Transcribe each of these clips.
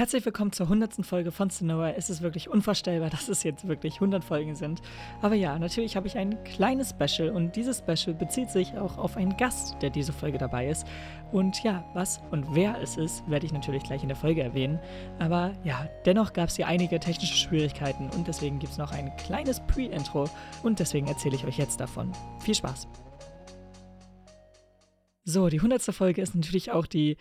Herzlich willkommen zur 100. Folge von Sonora. Es ist wirklich unvorstellbar, dass es jetzt wirklich 100 Folgen sind. Aber ja, natürlich habe ich ein kleines Special und dieses Special bezieht sich auch auf einen Gast, der diese Folge dabei ist. Und ja, was und wer es ist, werde ich natürlich gleich in der Folge erwähnen. Aber ja, dennoch gab es hier einige technische Schwierigkeiten und deswegen gibt es noch ein kleines Pre-Intro und deswegen erzähle ich euch jetzt davon. Viel Spaß! So, die 100. Folge ist natürlich auch die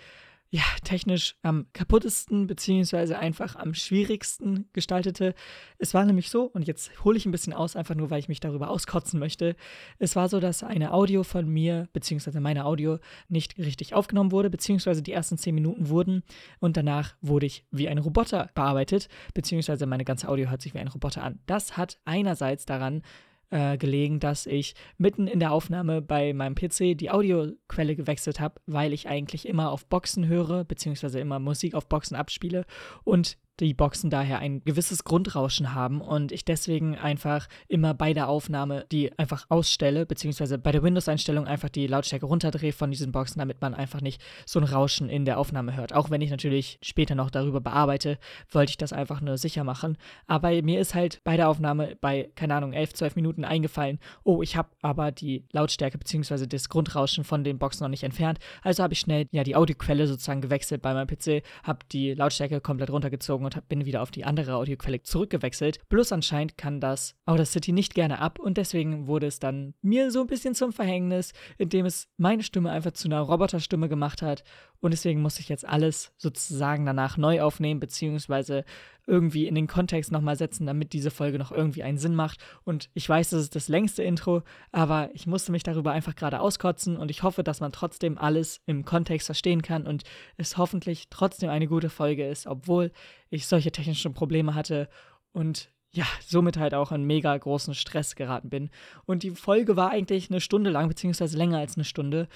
ja, technisch am kaputtesten beziehungsweise einfach am schwierigsten gestaltete. Es war nämlich so, und jetzt hole ich ein bisschen aus, einfach nur, weil ich mich darüber auskotzen möchte. Es war so, dass eine Audio von mir, beziehungsweise meine Audio, nicht richtig aufgenommen wurde, beziehungsweise die ersten zehn Minuten wurden und danach wurde ich wie ein Roboter bearbeitet, beziehungsweise meine ganze Audio hört sich wie ein Roboter an. Das hat einerseits daran äh, gelegen, dass ich mitten in der Aufnahme bei meinem PC die Audioquelle gewechselt habe, weil ich eigentlich immer auf Boxen höre, beziehungsweise immer Musik auf Boxen abspiele und die Boxen daher ein gewisses Grundrauschen haben und ich deswegen einfach immer bei der Aufnahme die einfach ausstelle, beziehungsweise bei der Windows-Einstellung einfach die Lautstärke runterdrehe von diesen Boxen, damit man einfach nicht so ein Rauschen in der Aufnahme hört. Auch wenn ich natürlich später noch darüber bearbeite, wollte ich das einfach nur sicher machen. Aber mir ist halt bei der Aufnahme bei, keine Ahnung, 11, 12 Minuten eingefallen, oh, ich habe aber die Lautstärke beziehungsweise das Grundrauschen von den Boxen noch nicht entfernt. Also habe ich schnell ja die Audioquelle sozusagen gewechselt bei meinem PC, habe die Lautstärke komplett runtergezogen und bin wieder auf die andere Audioquelle zurückgewechselt. Bloß anscheinend kann das Audacity nicht gerne ab und deswegen wurde es dann mir so ein bisschen zum Verhängnis, indem es meine Stimme einfach zu einer Roboterstimme gemacht hat und deswegen muss ich jetzt alles sozusagen danach neu aufnehmen, beziehungsweise irgendwie in den Kontext nochmal setzen, damit diese Folge noch irgendwie einen Sinn macht. Und ich weiß, das ist das längste Intro, aber ich musste mich darüber einfach gerade auskotzen und ich hoffe, dass man trotzdem alles im Kontext verstehen kann und es hoffentlich trotzdem eine gute Folge ist, obwohl ich solche technischen Probleme hatte und ja, somit halt auch in mega großen Stress geraten bin. Und die Folge war eigentlich eine Stunde lang, beziehungsweise länger als eine Stunde.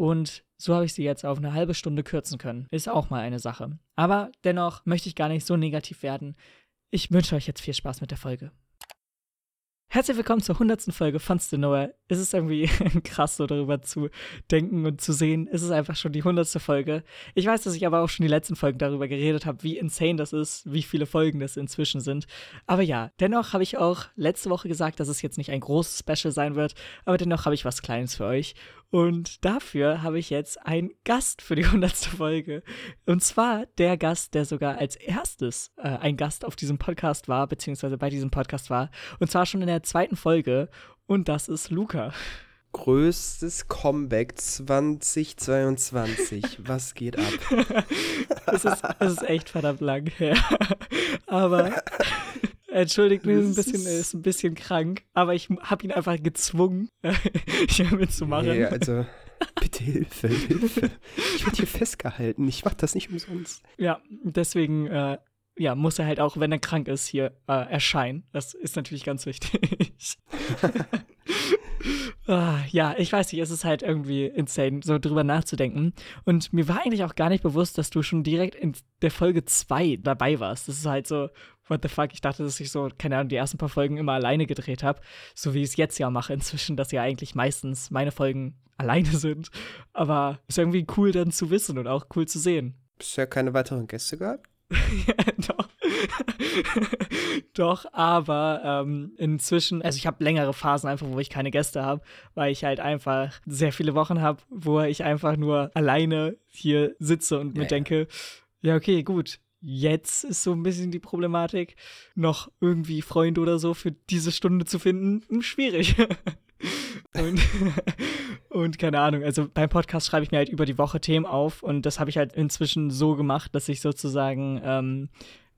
Und so habe ich sie jetzt auf eine halbe Stunde kürzen können. Ist auch mal eine Sache. Aber dennoch möchte ich gar nicht so negativ werden. Ich wünsche euch jetzt viel Spaß mit der Folge. Herzlich willkommen zur 100. Folge von Stenoa. Es ist irgendwie krass, so darüber zu denken und zu sehen. Es ist einfach schon die 100. Folge. Ich weiß, dass ich aber auch schon die letzten Folgen darüber geredet habe, wie insane das ist, wie viele Folgen das inzwischen sind. Aber ja, dennoch habe ich auch letzte Woche gesagt, dass es jetzt nicht ein großes Special sein wird, aber dennoch habe ich was Kleines für euch. Und dafür habe ich jetzt einen Gast für die 100. Folge. Und zwar der Gast, der sogar als erstes äh, ein Gast auf diesem Podcast war, beziehungsweise bei diesem Podcast war. Und zwar schon in der zweiten Folge. Und das ist Luca. Größtes Comeback 2022. Was geht ab? es, ist, es ist echt verdammt lang her. Aber Entschuldigt mich, ist ein bisschen, ist ein bisschen krank, aber ich habe ihn einfach gezwungen, hier mitzumachen. Nee, also bitte Hilfe, Hilfe. Ich werde hier festgehalten. Ich mache das nicht umsonst. Ja, deswegen äh, ja, muss er halt auch, wenn er krank ist, hier äh, erscheinen. Das ist natürlich ganz wichtig. ah, ja, ich weiß nicht, es ist halt irgendwie insane, so drüber nachzudenken. Und mir war eigentlich auch gar nicht bewusst, dass du schon direkt in der Folge 2 dabei warst. Das ist halt so, what the fuck, ich dachte, dass ich so, keine Ahnung, die ersten paar Folgen immer alleine gedreht habe, so wie ich es jetzt ja mache inzwischen, dass ja eigentlich meistens meine Folgen alleine sind. Aber ist irgendwie cool dann zu wissen und auch cool zu sehen. Bisher keine weiteren Gäste gehabt? ja, doch. doch, aber ähm, inzwischen, also ich habe längere Phasen einfach, wo ich keine Gäste habe, weil ich halt einfach sehr viele Wochen habe, wo ich einfach nur alleine hier sitze und ja, mir denke, ja, okay, gut, jetzt ist so ein bisschen die Problematik, noch irgendwie Freunde oder so für diese Stunde zu finden, hm, schwierig. und, und keine Ahnung, also beim Podcast schreibe ich mir halt über die Woche Themen auf und das habe ich halt inzwischen so gemacht, dass ich sozusagen ähm,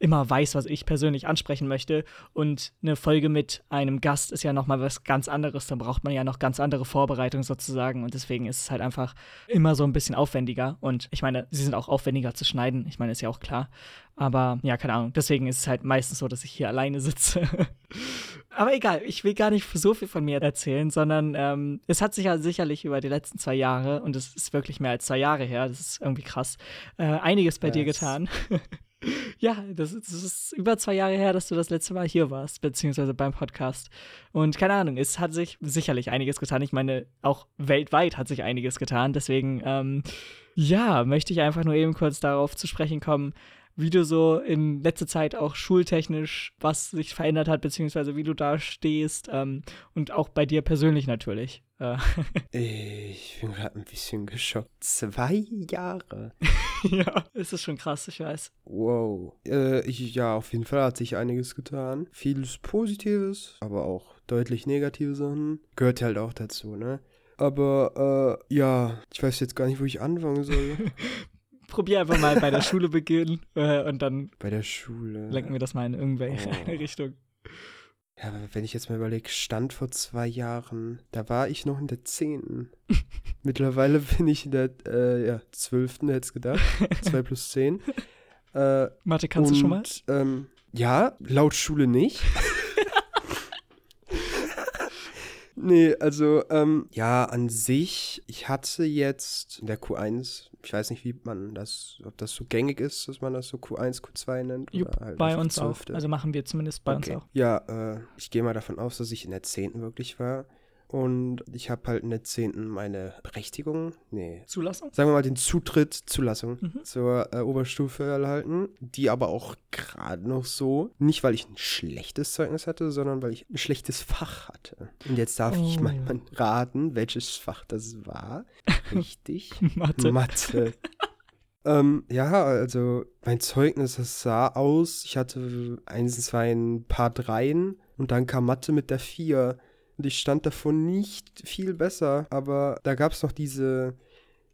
immer weiß, was ich persönlich ansprechen möchte. Und eine Folge mit einem Gast ist ja nochmal was ganz anderes. Da braucht man ja noch ganz andere Vorbereitung sozusagen. Und deswegen ist es halt einfach immer so ein bisschen aufwendiger. Und ich meine, sie sind auch aufwendiger zu schneiden. Ich meine, ist ja auch klar. Aber ja, keine Ahnung. Deswegen ist es halt meistens so, dass ich hier alleine sitze. Aber egal, ich will gar nicht so viel von mir erzählen, sondern ähm, es hat sich ja sicherlich über die letzten zwei Jahre, und es ist wirklich mehr als zwei Jahre her, das ist irgendwie krass, äh, einiges bei yes. dir getan. Ja, das ist, das ist, über zwei Jahre her, dass du das letzte Mal hier warst, beziehungsweise beim Podcast. Und keine Ahnung, es hat sich sicherlich einiges getan. Ich meine, auch weltweit hat sich einiges getan. Deswegen, ähm, ja, möchte ich einfach nur eben kurz darauf zu sprechen kommen, wie du so in letzter Zeit auch schultechnisch, was sich verändert hat, beziehungsweise wie du da stehst ähm, und auch bei dir persönlich natürlich. Äh. Ich bin gerade ein bisschen geschockt. Zwei Jahre. ja, es ist schon krass, ich weiß. Wow. Äh, ich, ja, auf jeden Fall hat sich einiges getan. Vieles Positives, aber auch deutlich negative Sachen. Gehört halt auch dazu, ne? Aber äh, ja, ich weiß jetzt gar nicht, wo ich anfangen soll. Probier einfach mal bei der Schule beginnen äh, und dann Bei der Schule. lenken wir das mal in irgendwelche Oh. Richtung. Ja, aber wenn ich jetzt mal überlege, stand vor zwei Jahren, da war ich noch in der Zehnten. Mittlerweile bin ich in der äh, ja, Zwölften, hätte gedacht. Zwei plus zehn. Äh, Mathe kannst und, du schon mal? Ähm, ja, laut Schule nicht. nee, also, ähm, ja, an sich, ich hatte jetzt in der Q1, ich weiß nicht, wie man das, ob das so gängig ist, dass man das so Q1, Q2 nennt. Jupp, oder halt bei uns auch. Also machen wir zumindest bei Okay. uns auch. Ja, äh, ich gehe mal davon aus, dass ich in der 10. wirklich war. Und ich habe halt in der 10. meine Berechtigung, nee, Zulassung? sagen wir mal den Zutritt, Zulassung Mhm. zur äh, Oberstufe erhalten. Die aber auch gerade noch so, nicht weil ich ein schlechtes Zeugnis hatte, sondern weil ich ein schlechtes Fach hatte. Und jetzt darf ich Oh. mal mal raten, welches Fach das war. Richtig. Mathe. Mathe. ähm, ja, also mein Zeugnis, das sah aus. Ich hatte eins, zwei, ein paar Dreien und dann kam Mathe mit der Vier. Und ich stand davon nicht viel besser, aber da gab es noch diese.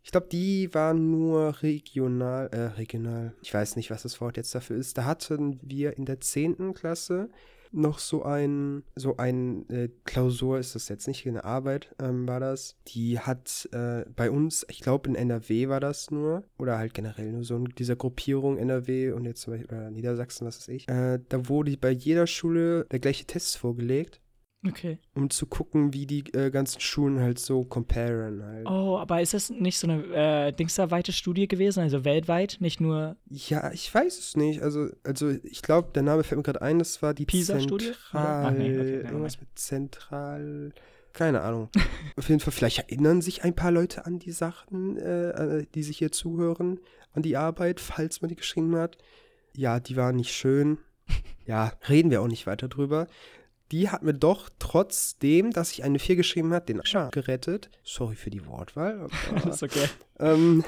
Ich glaube, die waren nur regional, äh, regional. Ich weiß nicht, was das Wort jetzt dafür ist. Da hatten wir in der 10. Klasse noch so ein, so ein äh, Klausur ist das jetzt nicht, eine Arbeit ähm, war das. Die hat äh, bei uns, ich glaube in NRW war das nur, oder halt generell nur so in dieser Gruppierung NRW und jetzt zum Beispiel äh, Niedersachsen, was weiß ich. Äh, da wurde bei jeder Schule der gleiche Test vorgelegt, Okay. um zu gucken, wie die äh, ganzen Schulen halt so comparen halt. Oh, aber ist das nicht so eine äh, dingsda-weite Studie gewesen, also weltweit, nicht nur Ja, ich weiß es nicht. Also, also ich glaube, der Name fällt mir gerade ein, das war die PISA-Studie? Zentral. Ach nee, okay, irgendwas mit Zentral. Keine Ahnung. Auf jeden Fall, vielleicht erinnern sich ein paar Leute an die Sachen, äh, äh, die sich hier zuhören, an die Arbeit, falls man die geschrieben hat. Ja, die war nicht schön. Ja, reden wir auch nicht weiter drüber. Die hat mir doch, trotzdem, dass ich eine 4 geschrieben hat, den Ascher gerettet. Sorry für die Wortwahl. ist okay. ähm,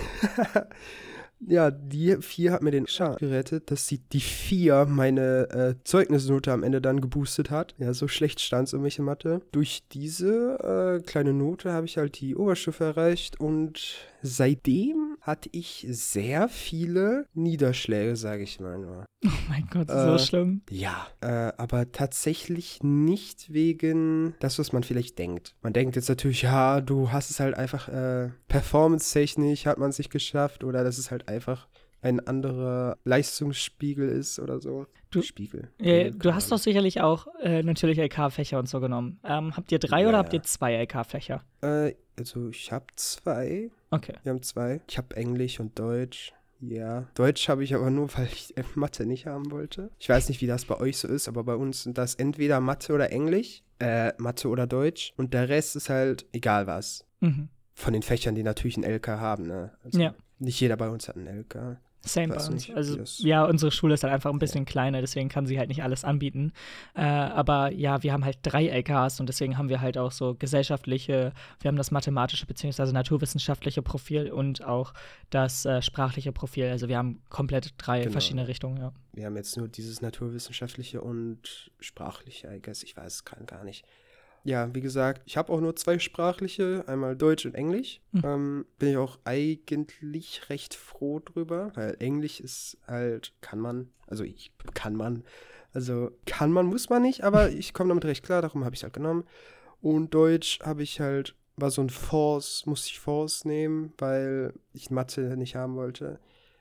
ja, die vier hat mir den Schaden gerettet, dass sie die vier meine äh, Zeugnisnote am Ende dann geboostet hat. Ja, so schlecht stand es um mich in Mathe. Durch diese äh, kleine Note habe ich halt die Oberstufe erreicht und seitdem hatte ich sehr viele Niederschläge, sage ich mal nur. Oh mein Gott, so Äh, schlimm. Ja, äh, aber tatsächlich nicht wegen das, was man vielleicht denkt. Man denkt jetzt natürlich, ja, du hast es halt einfach äh, performance-technisch, hat man es nicht geschafft oder dass es halt einfach ein anderer Leistungsspiegel ist oder so. Du- Spiegel. Äh, du hast doch Ahnung. sicherlich auch äh, natürlich LK-Fächer und so genommen. Ähm, habt ihr drei Ja, oder habt ihr zwei LK-Fächer? Äh, also ich habe zwei. Okay. Wir haben zwei. Ich habe Englisch und Deutsch. Ja. Deutsch habe ich aber nur, weil ich Mathe nicht haben wollte. Ich weiß nicht, wie das bei euch so ist, aber bei uns sind das entweder Mathe oder Englisch. Äh, Mathe oder Deutsch. Und der Rest ist halt egal was. Mhm. Von den Fächern, die natürlich einen LK haben, ne? Also Ja. Nicht jeder bei uns hat einen LK. Same bei uns. Also ja, unsere Schule ist halt einfach ein bisschen kleiner, deswegen kann sie halt nicht alles anbieten. Äh, aber ja, wir haben halt drei LKs und deswegen haben wir halt auch so gesellschaftliche, wir haben das mathematische bzw. naturwissenschaftliche Profil und auch das äh, sprachliche Profil. Also wir haben komplett drei Genau. verschiedene Richtungen, ja. Wir haben jetzt nur dieses naturwissenschaftliche und sprachliche, I guess. Ich weiß es gar nicht. Ja, wie gesagt, ich habe auch nur zwei sprachliche, einmal Deutsch und Englisch. Hm. Ähm, bin ich auch eigentlich recht froh drüber, weil Englisch ist halt, kann man, also ich kann man, also kann man, muss man nicht, aber ich komme damit recht klar, darum habe ich es halt genommen. Und Deutsch habe ich halt, war so ein Force, musste ich Force nehmen, weil ich Mathe nicht haben wollte.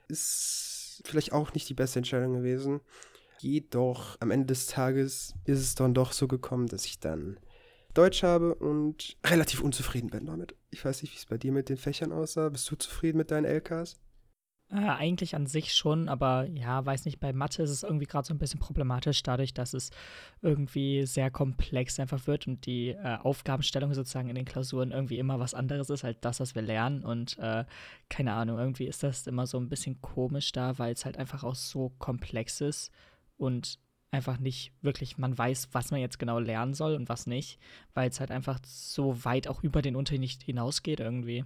Ist vielleicht auch nicht die beste Entscheidung gewesen. Jedoch am Ende des Tages ist es dann doch so gekommen, dass ich dann Deutsch habe und relativ unzufrieden bin damit. Ich weiß nicht, wie es bei dir mit den Fächern aussah. Bist du zufrieden mit deinen LKs? Äh, eigentlich an sich schon, aber ja, weiß nicht, bei Mathe ist es irgendwie gerade so ein bisschen problematisch, dadurch, dass es irgendwie sehr komplex einfach wird und die äh, Aufgabenstellung sozusagen in den Klausuren irgendwie immer was anderes ist als das, was wir lernen. Und äh, keine Ahnung, irgendwie ist das immer so ein bisschen komisch da, weil es halt einfach auch so komplex ist und einfach nicht wirklich, man weiß, was man jetzt genau lernen soll und was nicht, weil es halt einfach so weit auch über den Unterricht hinausgeht irgendwie.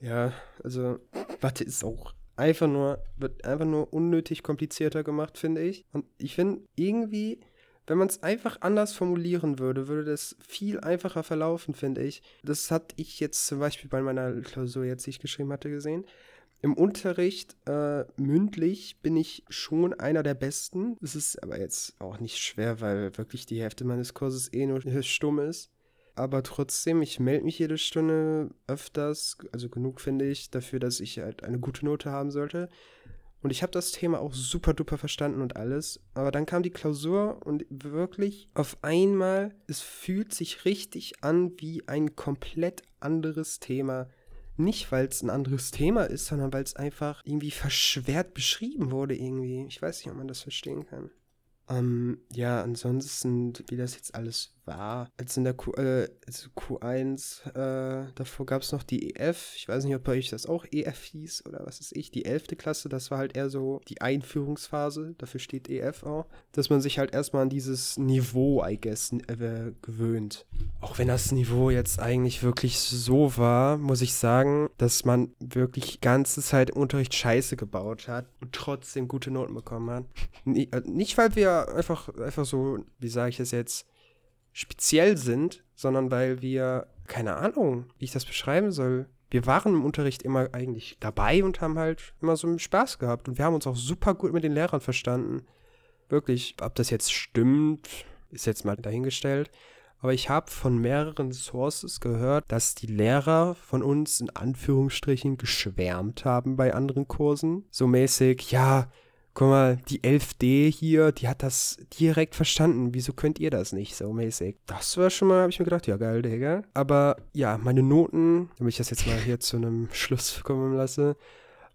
Ja, also Mathe ist auch einfach nur, wird einfach nur unnötig komplizierter gemacht, finde ich. Und ich finde irgendwie, wenn man es einfach anders formulieren würde, würde das viel einfacher verlaufen, finde ich. Das hatte ich jetzt zum Beispiel bei meiner Klausur jetzt, die ich geschrieben hatte, gesehen. Im Unterricht äh, mündlich bin ich schon einer der Besten. Das ist aber jetzt auch nicht schwer, weil wirklich die Hälfte meines Kurses eh nur stumm ist aber trotzdem, ich melde mich jede Stunde öfters, also genug finde ich, dafür, dass ich halt eine gute Note haben sollte. Und ich habe das Thema auch super duper verstanden und alles. Aber dann kam die Klausur und wirklich auf einmal, es fühlt sich richtig an wie ein komplett anderes Thema. Nicht, weil es ein anderes Thema ist, sondern weil es einfach irgendwie verschwert beschrieben wurde irgendwie. Ich weiß nicht, ob man das verstehen kann. Ähm, ja, ansonsten, wie das jetzt alles war. Als in der Q, äh, also Q1, äh, davor gab es noch die EF. Ich weiß nicht, ob bei euch das auch EF hieß oder was ist ich. Die 11. Klasse, das war halt eher so die Einführungsphase. Dafür steht EF auch. Dass man sich halt erstmal an dieses Niveau, I guess, äh, gewöhnt. Auch wenn das Niveau jetzt eigentlich wirklich so war, muss ich sagen, dass man wirklich ganze Zeit im Unterricht Scheiße gebaut hat und trotzdem gute Noten bekommen hat. Äh, nicht, weil wir einfach, einfach so, wie sage ich es jetzt, speziell sind, sondern weil wir, keine Ahnung, wie ich das beschreiben soll. Wir waren im Unterricht immer eigentlich dabei und haben halt immer so einen Spaß gehabt. Und wir haben uns auch super gut mit den Lehrern verstanden. Wirklich, ob das jetzt stimmt, ist jetzt mal dahingestellt. Aber ich habe von mehreren Sources gehört, dass die Lehrer von uns in Anführungsstrichen geschwärmt haben bei anderen Kursen. So mäßig, ja, guck mal, die 11D hier, die hat das direkt verstanden. Wieso könnt ihr das nicht so mäßig? Das war schon mal, habe ich mir gedacht, ja geil, Digga. Aber ja, meine Noten, damit ich das jetzt mal hier zu einem Schluss kommen lasse,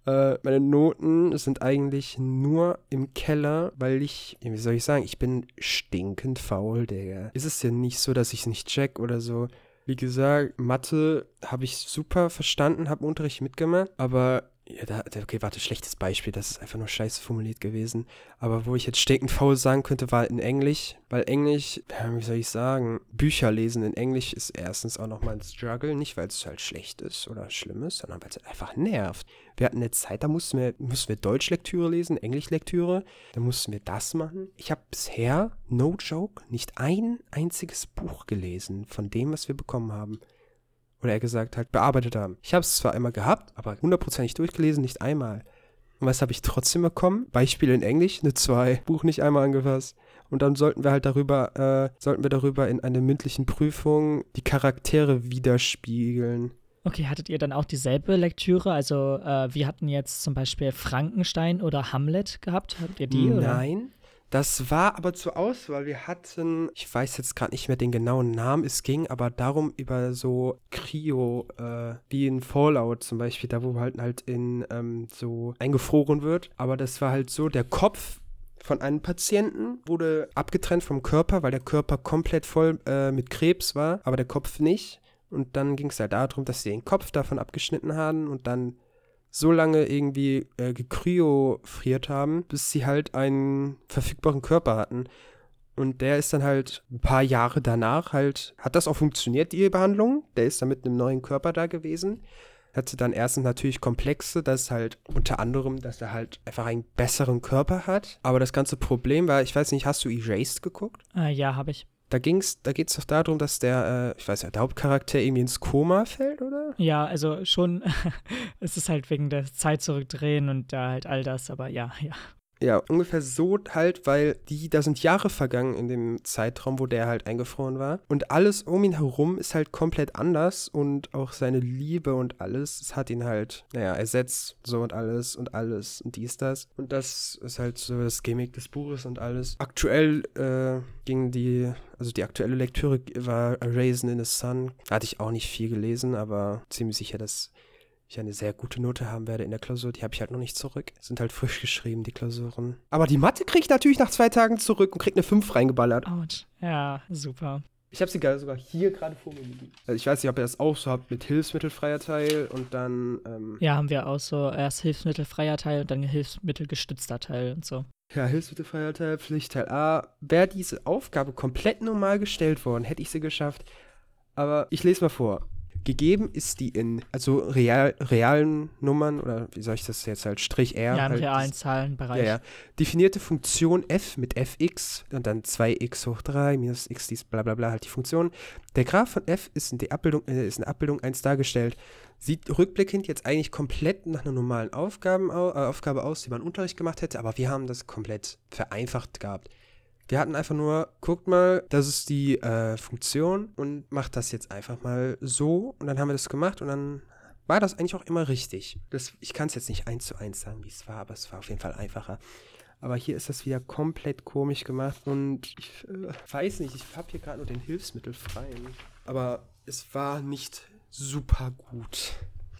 äh, meine Noten sind eigentlich nur im Keller, weil ich, wie soll ich sagen, ich bin stinkend faul, Digga. Ist es ja nicht so, dass ich es nicht check oder so. Wie gesagt, Mathe habe ich super verstanden, habe Unterricht mitgemacht, aber ja, da, okay, warte, schlechtes Beispiel, das ist einfach nur scheiße formuliert gewesen. Aber wo ich jetzt stinkend faul sagen könnte, war in Englisch, weil Englisch, wie soll ich sagen, Bücher lesen in Englisch ist erstens auch nochmal ein Struggle, nicht weil es halt schlecht ist oder schlimm ist, sondern weil es halt einfach nervt. Wir hatten eine Zeit, da mussten wir, mussten wir Deutschlektüre lesen, Englischlektüre, da mussten wir das machen. Ich habe bisher, no joke, nicht ein einziges Buch gelesen von dem, was wir bekommen haben oder er gesagt halt bearbeitet haben. Ich habe es zwar einmal gehabt, aber hundertprozentig durchgelesen, nicht einmal. Und was habe ich trotzdem bekommen? Beispiele in Englisch, eine 2, Buch nicht einmal angefasst. Und dann sollten wir halt darüber, äh, sollten wir darüber in einer mündlichen Prüfung die Charaktere widerspiegeln. Okay, hattet ihr dann auch dieselbe Lektüre? Also äh, wir hatten jetzt zum Beispiel Frankenstein oder Hamlet gehabt. Habt ihr die? Nein, oder? Das war aber zur Auswahl. Wir hatten, ich weiß jetzt gerade nicht mehr den genauen Namen, es ging aber darum über so Kryo, äh, wie in Fallout zum Beispiel, da wo halt halt in ähm, so eingefroren wird. Aber das war halt so, der Kopf von einem Patienten wurde abgetrennt vom Körper, weil der Körper komplett voll äh, mit Krebs war, aber der Kopf nicht. Und dann ging es halt darum, dass sie den Kopf davon abgeschnitten haben und dann so lange irgendwie äh, gekryofriert haben, bis sie halt einen verfügbaren Körper hatten. Und der ist dann halt ein paar Jahre danach halt, hat das auch funktioniert, die Behandlung. Der ist dann mit einem neuen Körper da gewesen. Hatte dann erstens natürlich Komplexe, das halt unter anderem, dass er halt einfach einen besseren Körper hat. Aber das ganze Problem war, ich weiß nicht, hast du Erased geguckt? Äh, ja, habe ich. Da ging's, da geht es doch darum, dass der, äh, ich weiß ja, der Hauptcharakter irgendwie ins Koma fällt, oder? Ja, also schon, es ist halt wegen der Zeit zurückdrehen und da halt all das, aber ja, ja. Ja, ungefähr so halt, weil die, da sind Jahre vergangen in dem Zeitraum, wo der halt eingefroren war. Und alles um ihn herum ist halt komplett anders und auch seine Liebe und alles, es hat ihn halt, naja, ersetzt, so und alles und alles und dies, das. Und das ist halt so das Gimmick des Buches und alles. Aktuell äh, ging die, also die aktuelle Lektüre war A Raisin in the Sun. Hatte ich auch nicht viel gelesen, aber ziemlich sicher, dass ich eine sehr gute Note haben werde in der Klausur. Die habe ich halt noch nicht zurück. Sind halt frisch geschrieben, die Klausuren. Aber die Mathe kriege ich natürlich nach zwei Tagen zurück und kriege eine 5 reingeballert. Autsch. Ja, super. Ich habe sie sogar hier gerade vor mir liegen. Also ich weiß nicht, ob ihr das auch so habt mit hilfsmittelfreier Teil und dann. Ähm, ja, haben wir auch so erst hilfsmittelfreier Teil und dann hilfsmittelgestützter Teil und so. Ja, hilfsmittelfreier Teil, Pflichtteil A. Wäre diese Aufgabe komplett normal gestellt worden, hätte ich sie geschafft. Aber ich lese mal vor. Gegeben ist die in, also real, realen Nummern, oder wie soll ich das jetzt halt, Strich R. Ja, im halt, realen Zahlenbereich. Ja, ja. Definierte Funktion f mit fx und dann 2x hoch 3 minus x dies bla bla bla halt die Funktion. Der Graph von f ist in der Abbildung, äh, ist in Abbildung 1 dargestellt. Sieht rückblickend jetzt eigentlich komplett nach einer normalen Aufgaben, äh, Aufgabe aus, die man im Unterricht gemacht hätte, aber wir haben das komplett vereinfacht gehabt. Wir hatten einfach nur, guckt mal, das ist die äh, Funktion und macht das jetzt einfach mal so. Und dann haben wir das gemacht und dann war das eigentlich auch immer richtig. Das, ich kann es jetzt nicht eins zu eins sagen, wie es war, aber es war auf jeden Fall einfacher. Aber hier ist das wieder komplett komisch gemacht und ich äh, weiß nicht, ich habe hier gerade nur den Hilfsmittel freien. Aber es war nicht super gut.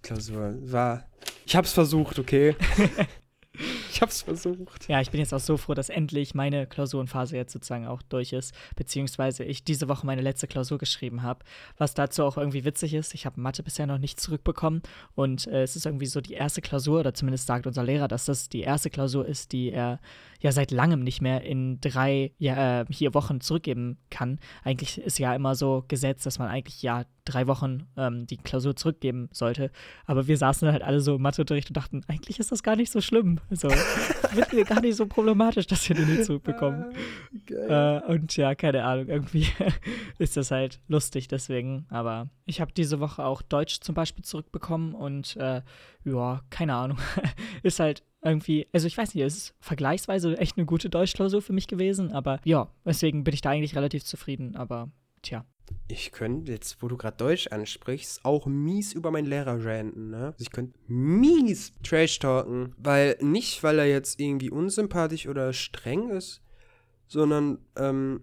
Klausur war. Ich habe es versucht, okay. Ich hab's versucht. Ja, ich bin jetzt auch so froh, dass endlich meine Klausurenphase jetzt sozusagen auch durch ist, beziehungsweise ich diese Woche meine letzte Klausur geschrieben habe, was dazu auch irgendwie witzig ist. Ich habe Mathe bisher noch nicht zurückbekommen und äh, es ist irgendwie so die erste Klausur, oder zumindest sagt unser Lehrer, dass das die erste Klausur ist, die er ja seit langem nicht mehr in drei ja, äh, hier Wochen zurückgeben kann. Eigentlich ist ja immer so gesetzt, dass man eigentlich ja drei Wochen ähm, die Klausur zurückgeben sollte. Aber wir saßen halt alle so im Matheunterricht und dachten, eigentlich ist das gar nicht so schlimm. So, wird mir gar nicht so problematisch, dass wir den nicht zurückbekommen. Ah, äh, und ja, keine Ahnung, irgendwie ist das halt lustig deswegen. Aber ich habe diese Woche auch Deutsch zum Beispiel zurückbekommen und äh, ja, keine Ahnung. ist halt irgendwie, also ich weiß nicht, es ist vergleichsweise echt eine gute Deutschklausur für mich gewesen, aber ja, deswegen bin ich da eigentlich relativ zufrieden, aber tja. Ich könnte jetzt, wo du gerade Deutsch ansprichst, auch mies über meinen Lehrer ranten, ne? Also ich könnte mies Trash talken, weil nicht, weil er jetzt irgendwie unsympathisch oder streng ist, sondern ähm,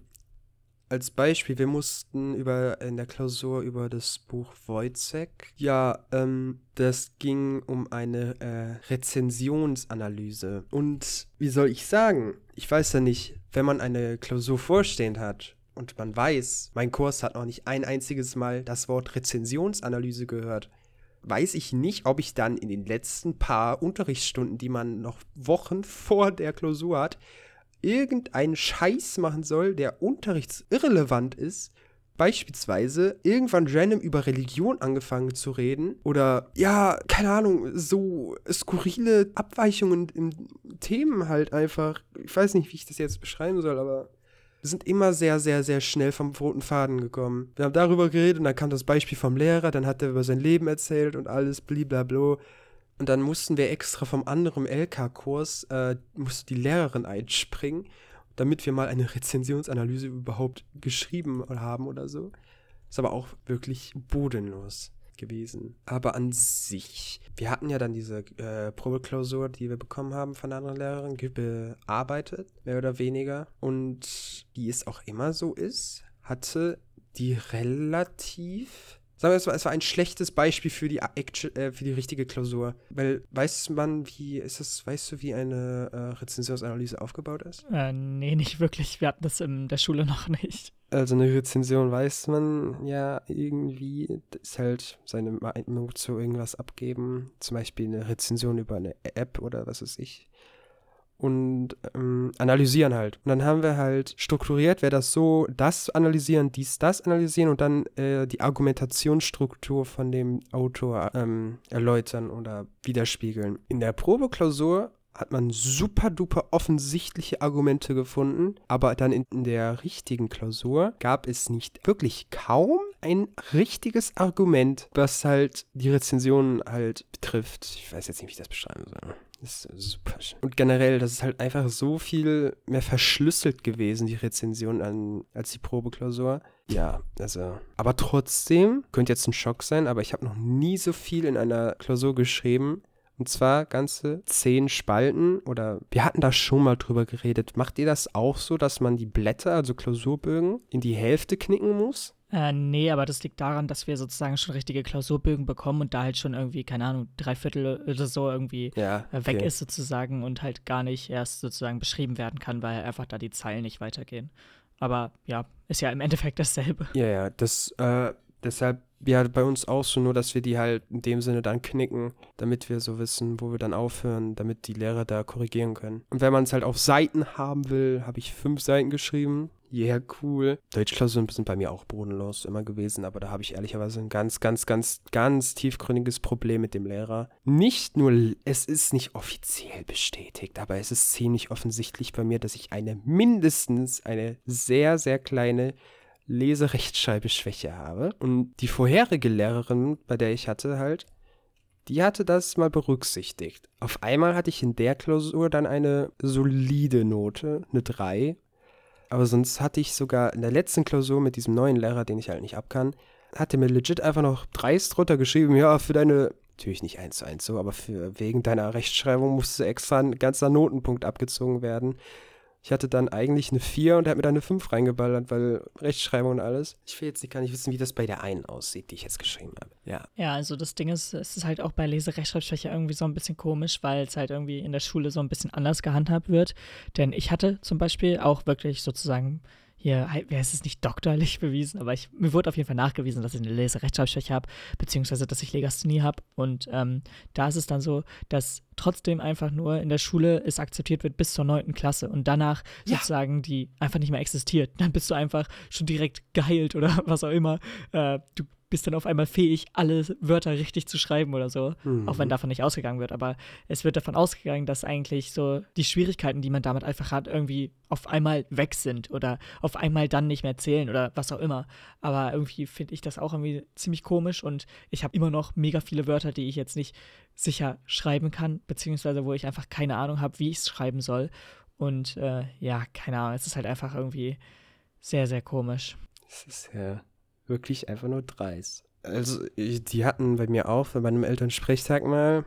als Beispiel, wir mussten über in der Klausur über das Buch Wojcek. Ja, ähm, das ging um eine äh, Rezensionsanalyse. Und wie soll ich sagen? Ich weiß ja nicht, wenn man eine Klausur vorstehend hat und man weiß, mein Kurs hat noch nicht ein einziges Mal das Wort Rezensionsanalyse gehört, weiß ich nicht, ob ich dann in den letzten paar Unterrichtsstunden, die man noch Wochen vor der Klausur hat, irgendeinen Scheiß machen soll, der unterrichtsirrelevant ist, beispielsweise irgendwann random über Religion angefangen zu reden oder ja, keine Ahnung, so skurrile Abweichungen im Themen halt einfach. Ich weiß nicht, wie ich das jetzt beschreiben soll, aber wir sind immer sehr, sehr, sehr schnell vom roten Faden gekommen. Wir haben darüber geredet und dann kam das Beispiel vom Lehrer, dann hat er über sein Leben erzählt und alles blablabla. Und dann mussten wir extra vom anderen LK-Kurs, äh, musste die Lehrerin einspringen, damit wir mal eine Rezensionsanalyse überhaupt geschrieben haben oder so. Ist aber auch wirklich bodenlos gewesen. Aber an sich, wir hatten ja dann diese äh, Probeklausur, die wir bekommen haben von der anderen Lehrerin, bearbeitet, mehr oder weniger. Und wie es auch immer so ist, hatte die relativ Sagen wir, es war, es war ein schlechtes Beispiel für die, äh, für die richtige Klausur. Weil weiß man, wie ist das, weißt du, wie eine äh, Rezensionsanalyse aufgebaut ist? Äh, nee, nicht wirklich. Wir hatten das in der Schule noch nicht. Also eine Rezension weiß man ja irgendwie, ist halt seine Meinung zu irgendwas abgeben. Zum Beispiel eine Rezension über eine App oder was weiß ich und ähm, analysieren halt. Und dann haben wir halt strukturiert, wer das so, das analysieren, dies, das analysieren und dann äh, die Argumentationsstruktur von dem Autor ähm, erläutern oder widerspiegeln. In der Probeklausur hat man super duper offensichtliche Argumente gefunden, aber dann in, der richtigen Klausur gab es nicht wirklich kaum ein richtiges Argument, was halt die Rezensionen halt betrifft. Ich weiß jetzt nicht, wie ich das beschreiben soll. Das ist super. Und generell, das ist halt einfach so viel mehr verschlüsselt gewesen, die Rezension, an, als die Probeklausur. Ja, also. Aber trotzdem, könnte jetzt ein Schock sein, aber ich habe noch nie so viel in einer Klausur geschrieben. Und zwar ganze zehn Spalten oder wir hatten da schon mal drüber geredet. Macht ihr das auch so, dass man die Blätter, also Klausurbögen, in die Hälfte knicken muss? Äh, nee, aber das liegt daran, dass wir sozusagen schon richtige Klausurbögen bekommen und da halt schon irgendwie, keine Ahnung, drei Viertel oder so irgendwie Ja, äh, weg okay. ist sozusagen und halt gar nicht erst sozusagen beschrieben werden kann, weil einfach da die Zeilen nicht weitergehen. Aber ja, ist ja im Endeffekt dasselbe. Ja, ja, das, äh, deshalb, ja, bei uns auch so, nur dass wir die halt in dem Sinne dann knicken, damit wir so wissen, wo wir dann aufhören, damit die Lehrer da korrigieren können. Und wenn man es halt auf Seiten haben will, habe ich fünf Seiten geschrieben. Yeah, cool. Deutschklausuren sind bei mir auch bodenlos immer gewesen, aber da habe ich ehrlicherweise ein ganz, ganz, ganz, ganz tiefgründiges Problem mit dem Lehrer. Nicht nur, es ist nicht offiziell bestätigt, aber es ist ziemlich offensichtlich bei mir, dass ich eine mindestens eine sehr, sehr kleine Leserechtschreibeschwäche habe. Und die vorherige Lehrerin, bei der ich hatte halt, die hatte das mal berücksichtigt. Auf einmal hatte ich in der Klausur dann eine solide Note, eine 3. Aber sonst hatte ich sogar in der letzten Klausur mit diesem neuen Lehrer, den ich halt nicht abkann, hatte mir legit einfach noch dreist drunter geschrieben, ja, für deine, natürlich nicht eins zu eins so, aber für wegen deiner Rechtschreibung musste extra ein ganzer Notenpunkt abgezogen werden. Ich hatte dann eigentlich eine 4 und er hat mir dann eine 5 reingeballert, weil Rechtschreibung und alles. Ich will jetzt nicht, gar nicht wissen, wie das bei der einen aussieht, die ich jetzt geschrieben habe. Ja. Ja, also das Ding ist, es ist halt auch bei Leserechtschreibschwäche irgendwie so ein bisschen komisch, weil es halt irgendwie in der Schule so ein bisschen anders gehandhabt wird. Denn ich hatte zum Beispiel auch wirklich sozusagen hier, wer ist es nicht doktorlich bewiesen, aber ich, mir wurde auf jeden Fall nachgewiesen, dass ich eine Leserechtschreibschwäche habe, beziehungsweise dass ich Legasthenie habe. Und ähm, da ist es dann so, dass trotzdem einfach nur in der Schule es akzeptiert wird bis zur neunten Klasse und danach Ja. sozusagen die einfach nicht mehr existiert. Dann bist du einfach schon direkt geheilt oder was auch immer. Äh, du bist dann auf einmal fähig, alle Wörter richtig zu schreiben oder so. Mhm. Auch wenn davon nicht ausgegangen wird. Aber es wird davon ausgegangen, dass eigentlich so die Schwierigkeiten, die man damit einfach hat, irgendwie auf einmal weg sind oder auf einmal dann nicht mehr zählen oder was auch immer. Aber irgendwie finde ich das auch irgendwie ziemlich komisch und ich habe immer noch mega viele Wörter, die ich jetzt nicht sicher schreiben kann, beziehungsweise wo ich einfach keine Ahnung habe, wie ich es schreiben soll. Und äh, ja, keine Ahnung, es ist halt einfach irgendwie sehr, sehr komisch. Das ist ja wirklich einfach nur dreist. Also, ich, die hatten bei mir auch, bei meinem Elternsprechtag mal,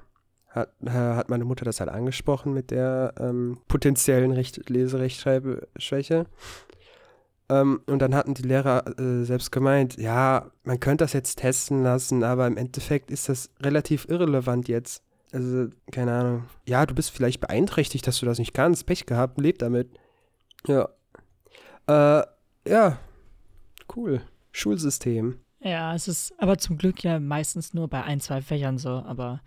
hat, äh, hat meine Mutter das halt angesprochen mit der ähm, potenziellen Recht Leserechtschreibschwäche. Ähm, und dann hatten die Lehrer äh, selbst gemeint, ja, man könnte das jetzt testen lassen, aber im Endeffekt ist das relativ irrelevant jetzt. Also, keine Ahnung. Ja, du bist vielleicht beeinträchtigt, dass du das nicht kannst. Pech gehabt, leb damit. Ja. Äh, ja. Cool. Schulsystem. Ja, es ist aber zum Glück ja meistens nur bei ein, zwei Fächern so, aber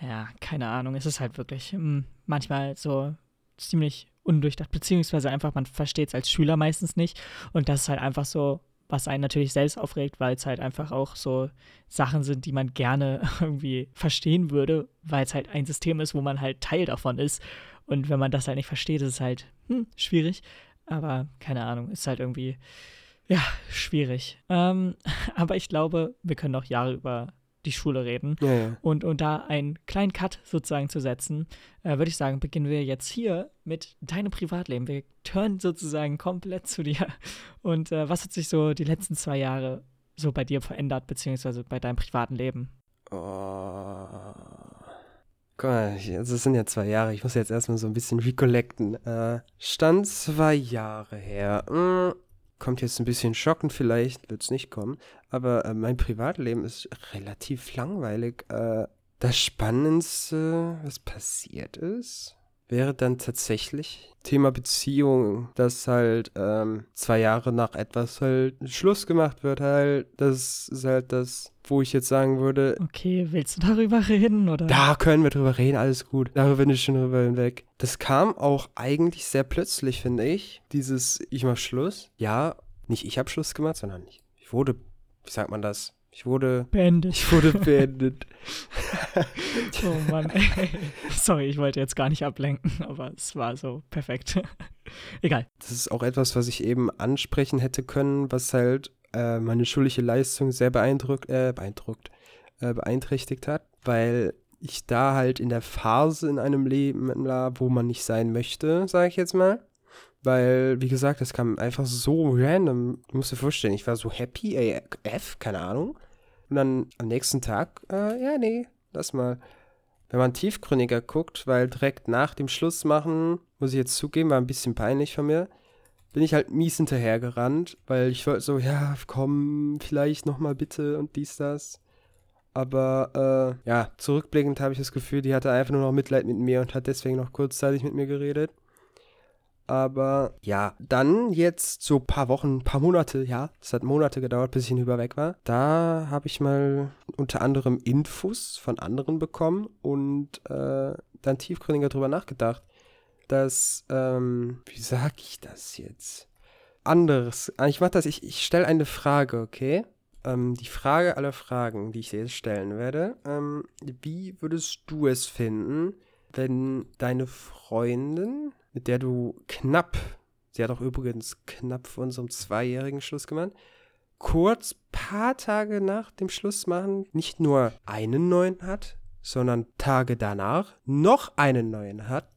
ja, keine Ahnung, es ist halt wirklich mm, manchmal so ziemlich undurchdacht, beziehungsweise einfach, man versteht es als Schüler meistens nicht. Und das ist halt einfach so, was einen natürlich selbst aufregt, weil es halt einfach auch so Sachen sind, die man gerne irgendwie verstehen würde, weil es halt ein System ist, wo man halt Teil davon ist. Und wenn man das halt nicht versteht, ist es halt hm, schwierig, aber keine Ahnung, ist halt irgendwie ja, schwierig. Ähm, aber ich glaube, wir können noch Jahre über die Schule reden. Ja, ja. Und, und da einen kleinen Cut sozusagen zu setzen, äh, würde ich sagen, beginnen wir jetzt hier mit deinem Privatleben. Wir turnen sozusagen komplett zu dir. Und äh, was hat sich so die letzten zwei Jahre so bei dir verändert, beziehungsweise bei deinem privaten Leben? Oh. Guck mal, also es sind ja zwei Jahre. Ich muss jetzt erstmal so ein bisschen recollecten. Äh, Stand zwei Jahre her. Hm, kommt jetzt ein bisschen schockend, vielleicht wird es nicht kommen. Aber äh, mein Privatleben ist relativ langweilig. Äh, das Spannendste, was passiert ist, wäre dann tatsächlich Thema Beziehung, dass halt ähm, zwei Jahre nach etwas halt Schluss gemacht wird halt. Das ist halt das, wo ich jetzt sagen würde, Okay, willst du darüber reden? Oder? da können wir drüber reden, alles gut. Darüber bin ich schon drüber hinweg. Das kam auch eigentlich sehr plötzlich, finde ich. Dieses Ich mach Schluss. Ja, nicht ich hab Schluss gemacht, sondern ich, ich wurde, wie sagt man das? Ich wurde, Beendet. ich wurde beendet. Oh Mann, ey. Sorry, ich wollte jetzt gar nicht ablenken, aber es war so perfekt. Egal. Das ist auch etwas, was ich eben ansprechen hätte können, was halt äh, meine schulische Leistung sehr beeindruckt, äh, beeindruckt, äh, beeinträchtigt hat, weil ich da halt in der Phase in einem Leben war, wo man nicht sein möchte, sage ich jetzt mal. Weil, wie gesagt, das kam einfach so random. Du musst dir vorstellen, ich war so happy, AF, keine Ahnung. Und dann am nächsten Tag, äh, ja, nee, lass mal. Wenn man tiefgründiger guckt, weil direkt nach dem Schluss machen, muss ich jetzt zugeben, war ein bisschen peinlich von mir, bin ich halt mies hinterhergerannt, weil ich wollte so, ja, komm, vielleicht nochmal bitte und dies, das. Aber äh, ja, zurückblickend habe ich das Gefühl, die hatte einfach nur noch Mitleid mit mir und hat deswegen noch kurzzeitig mit mir geredet. Aber ja, dann jetzt so ein paar Wochen, ein paar Monate, ja, es hat Monate gedauert, bis ich hinüber weg war. Da habe ich mal unter anderem Infos von anderen bekommen und äh, dann tiefgründiger drüber nachgedacht, dass, ähm, wie sag ich das jetzt? Anderes. Ah, ich mach das, ich, ich stelle eine Frage, okay? Ähm, die Frage aller Fragen, die ich dir jetzt stellen werde. Ähm, wie würdest du es finden, wenn deine Freundin mit der du knapp, sie hat auch übrigens knapp vor unserem zweijährigen Schluss gemacht, kurz paar Tage nach dem Schluss machen nicht nur einen neuen hat, sondern Tage danach noch einen neuen hat.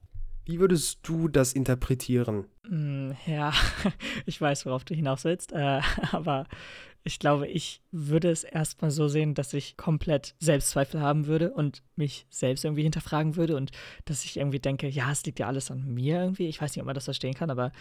Wie würdest du das interpretieren? Mm, ja, ich weiß, worauf du hinaus willst, äh, aber ich glaube, ich würde es erstmal so sehen, dass ich komplett Selbstzweifel haben würde und mich selbst irgendwie hinterfragen würde und dass ich irgendwie denke, ja, es liegt ja alles an mir irgendwie. Ich weiß nicht, ob man das verstehen kann, aber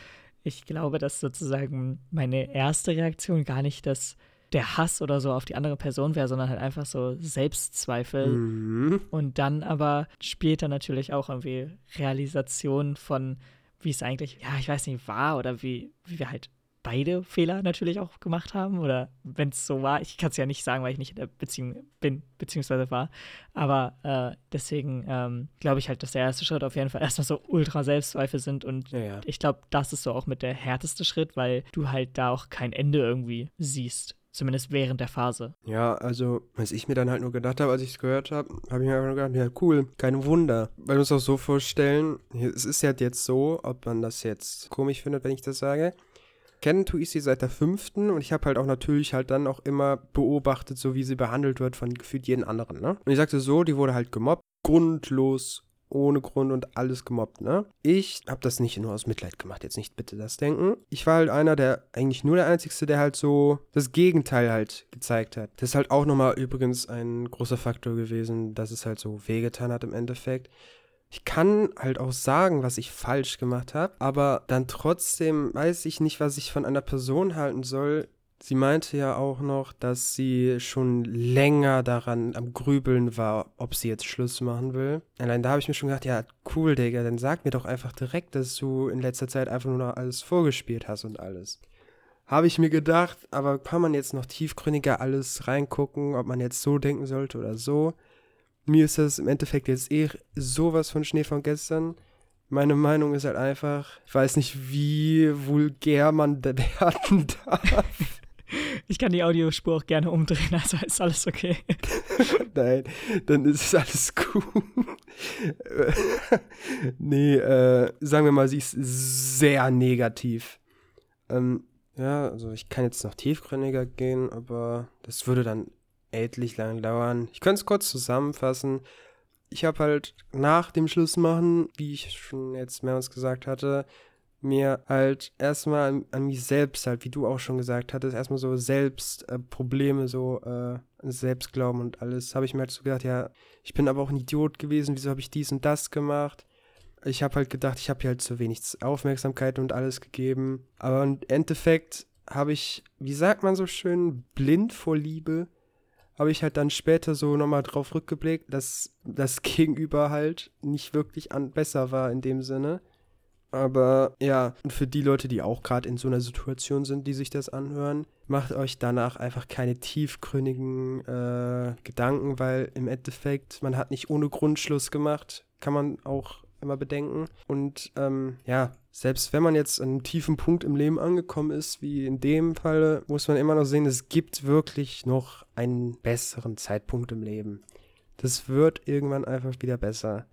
ich glaube, dass sozusagen meine erste Reaktion gar nicht das der Hass oder so auf die andere Person wäre, sondern halt einfach so Selbstzweifel. Mhm. Und dann aber später natürlich auch irgendwie Realisation von, wie es eigentlich, ja, ich weiß nicht, war oder wie, wie wir halt beide Fehler natürlich auch gemacht haben. Oder wenn es so war, ich kann es ja nicht sagen, weil ich nicht in der Beziehung bin, beziehungsweise war. Aber äh, deswegen ähm, glaube ich halt, dass der erste Schritt auf jeden Fall erstmal so ultra Selbstzweifel sind. Und ja, ja. ich glaube, das ist so auch mit der härteste Schritt, weil du halt da auch kein Ende irgendwie siehst. Zumindest während der Phase. Ja, also, was ich mir dann halt nur gedacht habe, als ich es gehört habe, habe ich mir einfach nur gedacht, ja, cool, kein Wunder. Weil wir uns auch so vorstellen, es ist ja jetzt so, ob man das jetzt komisch findet, wenn ich das sage, Kennen sie seit der fünften und ich habe halt auch natürlich halt dann auch immer beobachtet, so wie sie behandelt wird von gefühlt jeden anderen, ne? Und ich sagte so, die wurde halt gemobbt, grundlos, ohne Grund und alles gemobbt, ne? Ich habe das nicht nur aus Mitleid gemacht, jetzt nicht bitte das denken. Ich war halt einer, der eigentlich nur der Einzige, der halt so das Gegenteil halt gezeigt hat. Das ist halt auch nochmal übrigens ein großer Faktor gewesen, dass es halt so wehgetan hat im Endeffekt. Ich kann halt auch sagen, was ich falsch gemacht habe, aber dann trotzdem weiß ich nicht, was ich von einer Person halten soll. Sie meinte ja auch noch, dass sie schon länger daran am Grübeln war, ob sie jetzt Schluss machen will. Allein da habe ich mir schon gedacht, ja, cool, Digga, dann sag mir doch einfach direkt, dass du in letzter Zeit einfach nur noch alles vorgespielt hast und alles. Habe ich mir gedacht, aber kann man jetzt noch tiefgründiger alles reingucken, ob man jetzt so denken sollte oder so? Mir ist das im Endeffekt jetzt eh sowas von Schnee von gestern. Meine Meinung ist halt einfach, ich weiß nicht, wie vulgär man werden darf. Ich kann die Audiospur auch gerne umdrehen, also ist alles okay. Nein, dann ist es alles gut. nee, äh, sagen wir mal, sie ist sehr negativ. Ähm, ja, also ich kann jetzt noch tiefgründiger gehen, aber das würde dann etlich lang dauern. Ich könnte es kurz zusammenfassen. Ich habe halt nach dem Schlussmachen, wie ich schon jetzt mehrmals gesagt hatte, mir halt erstmal an, an, mich selbst halt, wie du auch schon gesagt hattest, erstmal so selbst äh, Probleme, so äh, Selbstglauben und alles, habe ich mir halt so gedacht, ja, ich bin aber auch ein Idiot gewesen, wieso habe ich dies und das gemacht? Ich habe halt gedacht, ich habe hier halt zu wenig Aufmerksamkeit und alles gegeben. Aber im Endeffekt habe ich, wie sagt man so schön, blind vor Liebe habe ich halt dann später so nochmal drauf rückgeblickt, dass das Gegenüber halt nicht wirklich an besser war in dem Sinne. Aber ja, und für die Leute, die auch gerade in so einer Situation sind, die sich das anhören, macht euch danach einfach keine tiefgründigen äh, Gedanken, weil im Endeffekt, man hat nicht ohne Grundschluss gemacht, kann man auch immer bedenken. Und ähm, ja, selbst wenn man jetzt an einem tiefen Punkt im Leben angekommen ist, wie in dem Fall, muss man immer noch sehen, es gibt wirklich noch einen besseren Zeitpunkt im Leben. Das wird irgendwann einfach wieder besser.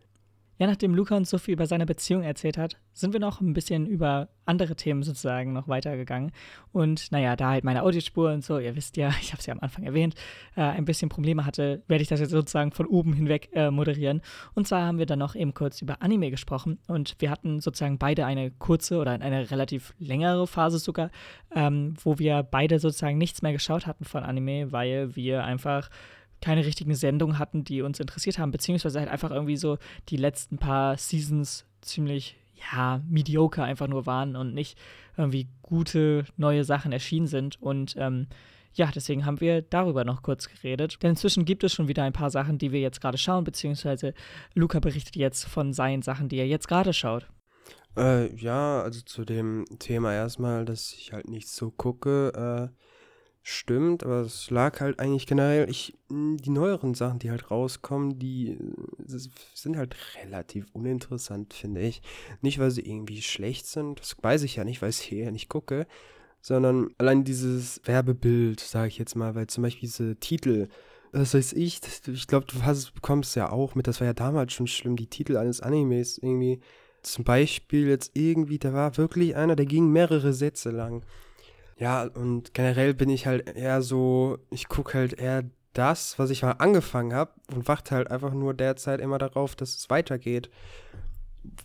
Ja, nachdem Luca uns so viel über seine Beziehung erzählt hat, sind wir noch ein bisschen über andere Themen sozusagen noch weitergegangen. Und naja, da halt meine Audiospur und so, ihr wisst ja, ich habe es ja am Anfang erwähnt, äh, ein bisschen Probleme hatte, werde ich das jetzt sozusagen von oben hinweg äh, moderieren. Und zwar haben wir dann noch eben kurz über Anime gesprochen und wir hatten sozusagen beide eine kurze oder eine relativ längere Phase sogar, ähm, wo wir beide sozusagen nichts mehr geschaut hatten von Anime, weil wir einfach keine richtigen Sendungen hatten, die uns interessiert haben, beziehungsweise halt einfach irgendwie so die letzten paar Seasons ziemlich ja, mediocre einfach nur waren und nicht irgendwie gute neue Sachen erschienen sind. Und ähm, ja, deswegen haben wir darüber noch kurz geredet. Denn inzwischen gibt es schon wieder ein paar Sachen, die wir jetzt gerade schauen, beziehungsweise Luca berichtet jetzt von seinen Sachen, die er jetzt gerade schaut. Äh, ja, also zu dem Thema erstmal, dass ich halt nicht so gucke, äh, stimmt, aber es lag halt eigentlich generell, ich, die neueren Sachen, die halt rauskommen, die äh, sind halt relativ uninteressant, finde ich. Nicht, weil sie irgendwie schlecht sind, das weiß ich ja nicht, weil ich hier nicht gucke, sondern allein dieses Werbebild, sage ich jetzt mal, weil zum Beispiel diese Titel, was weiß ich, ich glaube, du hast, bekommst ja auch mit, das war ja damals schon schlimm, die Titel eines Animes irgendwie zum Beispiel jetzt irgendwie, da war wirklich einer, der ging mehrere Sätze lang. Ja, und generell bin ich halt eher so, ich gucke halt eher das, was ich mal angefangen habe und warte halt einfach nur derzeit immer darauf, dass es weitergeht.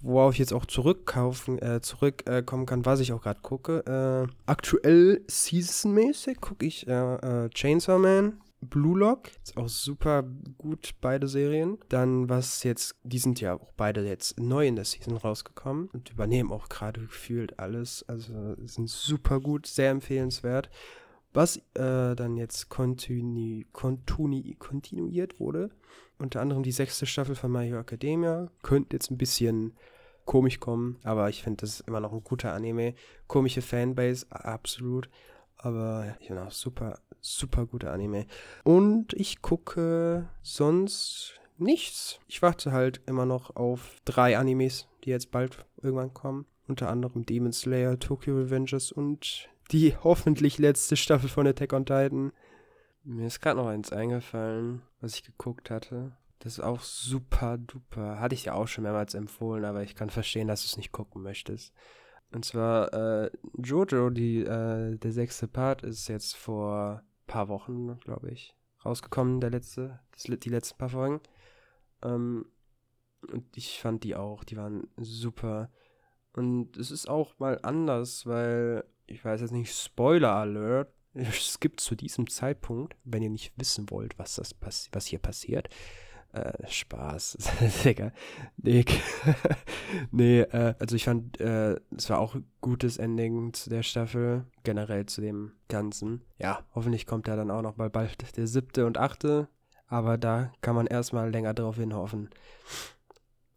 Worauf ich jetzt auch zurückkaufen, äh, zurückkommen äh, kann, was ich auch gerade gucke. Äh, aktuell seasonmäßig gucke ich äh, äh, Chainsaw Man, Blue Lock, ist auch super gut, beide Serien. Dann, was jetzt, die sind ja auch beide jetzt neu in der Season rausgekommen und übernehmen auch gerade gefühlt alles. Also sind super gut, sehr empfehlenswert. Was äh, dann jetzt kontinu kontinu kontinuiert wurde, unter anderem die sechste Staffel von My Hero Academia, könnte jetzt ein bisschen komisch kommen, aber ich finde, das ist immer noch ein guter Anime. Komische Fanbase, absolut. Aber ich bin auch super super guter Anime. Und ich gucke sonst nichts. Ich warte halt immer noch auf drei Animes, die jetzt bald irgendwann kommen. Unter anderem Demon Slayer, Tokyo Revengers und die hoffentlich letzte Staffel von Attack on Titan. Mir ist gerade noch eins eingefallen, was ich geguckt hatte. Das ist auch super duper. Hatte ich ja auch schon mehrmals empfohlen, aber ich kann verstehen, dass du es nicht gucken möchtest. Und zwar äh, Jojo, die, äh, der sechste Part, ist jetzt vor paar Wochen, glaube ich, rausgekommen, der letzte, die letzten paar Folgen. Ähm, und ich fand die auch, die waren super. Und es ist auch mal anders, weil, ich weiß jetzt nicht, Spoiler Alert, es gibt zu diesem Zeitpunkt, wenn ihr nicht wissen wollt, was, das was hier passiert, äh, Spaß. Digga. Nee, nee äh, also ich fand, äh, es war auch ein gutes Ending zu der Staffel, generell zu dem Ganzen. Ja, hoffentlich kommt ja dann auch noch mal bald der siebte und achte, aber da kann man erstmal länger drauf hinhoffen.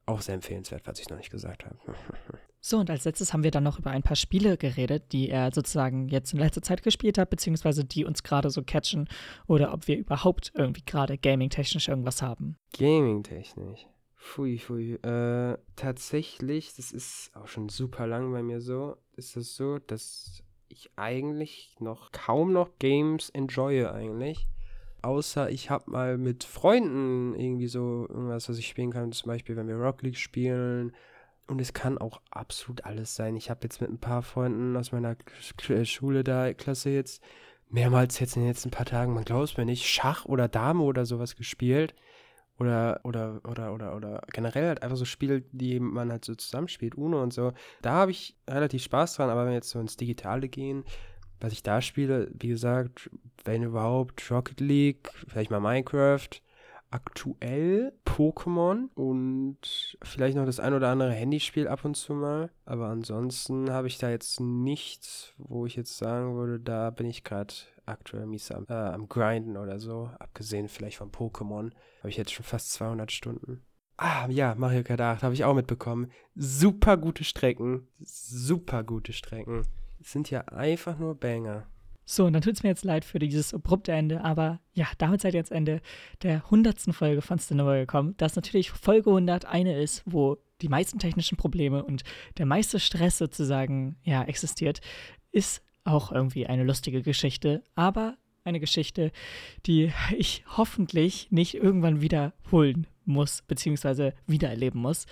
Auch sehr empfehlenswert, was ich noch nicht gesagt habe. So, und als letztes haben wir dann noch über ein paar Spiele geredet, die er sozusagen jetzt in letzter Zeit gespielt hat, beziehungsweise die uns gerade so catchen oder ob wir überhaupt irgendwie gerade gaming-technisch irgendwas haben. Gaming-technisch? Pfui, pfui. Äh, tatsächlich, das ist auch schon super lang bei mir so, ist es das so, dass ich eigentlich noch kaum noch Games enjoye eigentlich. Außer ich habe mal mit Freunden irgendwie so irgendwas, was ich spielen kann. Zum Beispiel, wenn wir Rock League spielen und es kann auch absolut alles sein. Ich habe jetzt mit ein paar Freunden aus meiner äh, Schule da, Klasse jetzt, mehrmals jetzt in den letzten paar Tagen, man glaubt es mir nicht, Schach oder Dame oder sowas gespielt. Oder, oder, oder, oder, oder generell halt einfach so Spiele, die man halt so zusammenspielt, Uno und so. Da habe ich relativ Spaß dran, aber wenn wir jetzt so ins Digitale gehen, was ich da spiele, wie gesagt, wenn überhaupt Rocket League, vielleicht mal Minecraft, aktuell Pokémon und vielleicht noch das ein oder andere Handyspiel ab und zu mal. Aber ansonsten habe ich da jetzt nichts, wo ich jetzt sagen würde, da bin ich gerade aktuell mies am, äh, am Grinden oder so. Abgesehen vielleicht von Pokémon. Habe ich jetzt schon fast 200 Stunden. Ah, ja, Mario Kart 8 habe ich auch mitbekommen. Super gute Strecken. Super gute Strecken. Sind ja einfach nur Banger. So, und dann tut es mir jetzt leid für dieses abrupte Ende, aber ja, damit seid ihr jetzt Ende der hundertsten Folge von Cinema gekommen. Dass natürlich Folge 100 eine ist, wo die meisten technischen Probleme und der meiste Stress sozusagen ja existiert, ist auch irgendwie eine lustige Geschichte, aber eine Geschichte, die ich hoffentlich nicht irgendwann wiederholen muss, beziehungsweise wiedererleben muss.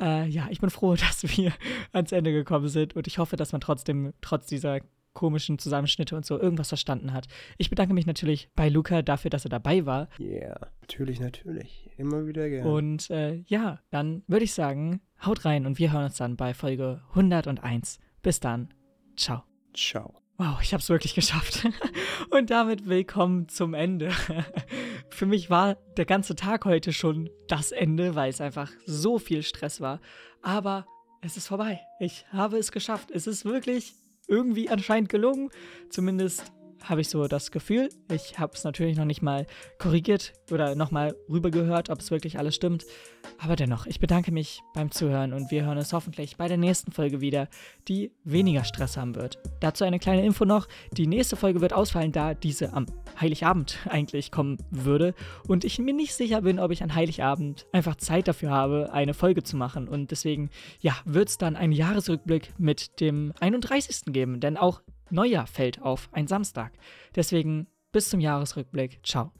Äh, ja, ich bin froh, dass wir ans Ende gekommen sind und ich hoffe, dass man trotzdem, trotz dieser komischen Zusammenschnitte und so irgendwas verstanden hat. Ich bedanke mich natürlich bei Luca dafür, dass er dabei war. Ja, yeah, natürlich, natürlich. Immer wieder gerne. Und äh, ja, dann würde ich sagen, haut rein und wir hören uns dann bei Folge 101. Bis dann. Ciao. Ciao. Wow, ich habe es wirklich geschafft. Und damit willkommen zum Ende. Für mich war der ganze Tag heute schon das Ende, weil es einfach so viel Stress war. Aber es ist vorbei. Ich habe es geschafft. Es ist wirklich irgendwie anscheinend gelungen. Zumindest habe ich so das Gefühl. Ich habe es natürlich noch nicht mal korrigiert oder nochmal rübergehört, ob es wirklich alles stimmt. Aber dennoch, ich bedanke mich beim Zuhören und wir hören uns hoffentlich bei der nächsten Folge wieder, die weniger Stress haben wird. Dazu eine kleine Info noch. Die nächste Folge wird ausfallen, da diese am Heiligabend eigentlich kommen würde und ich mir nicht sicher bin, ob ich an Heiligabend einfach Zeit dafür habe, eine Folge zu machen. Und deswegen, ja, wird es dann einen Jahresrückblick mit dem 31. geben, denn auch Neujahr fällt auf ein Samstag. Deswegen bis zum Jahresrückblick. Ciao.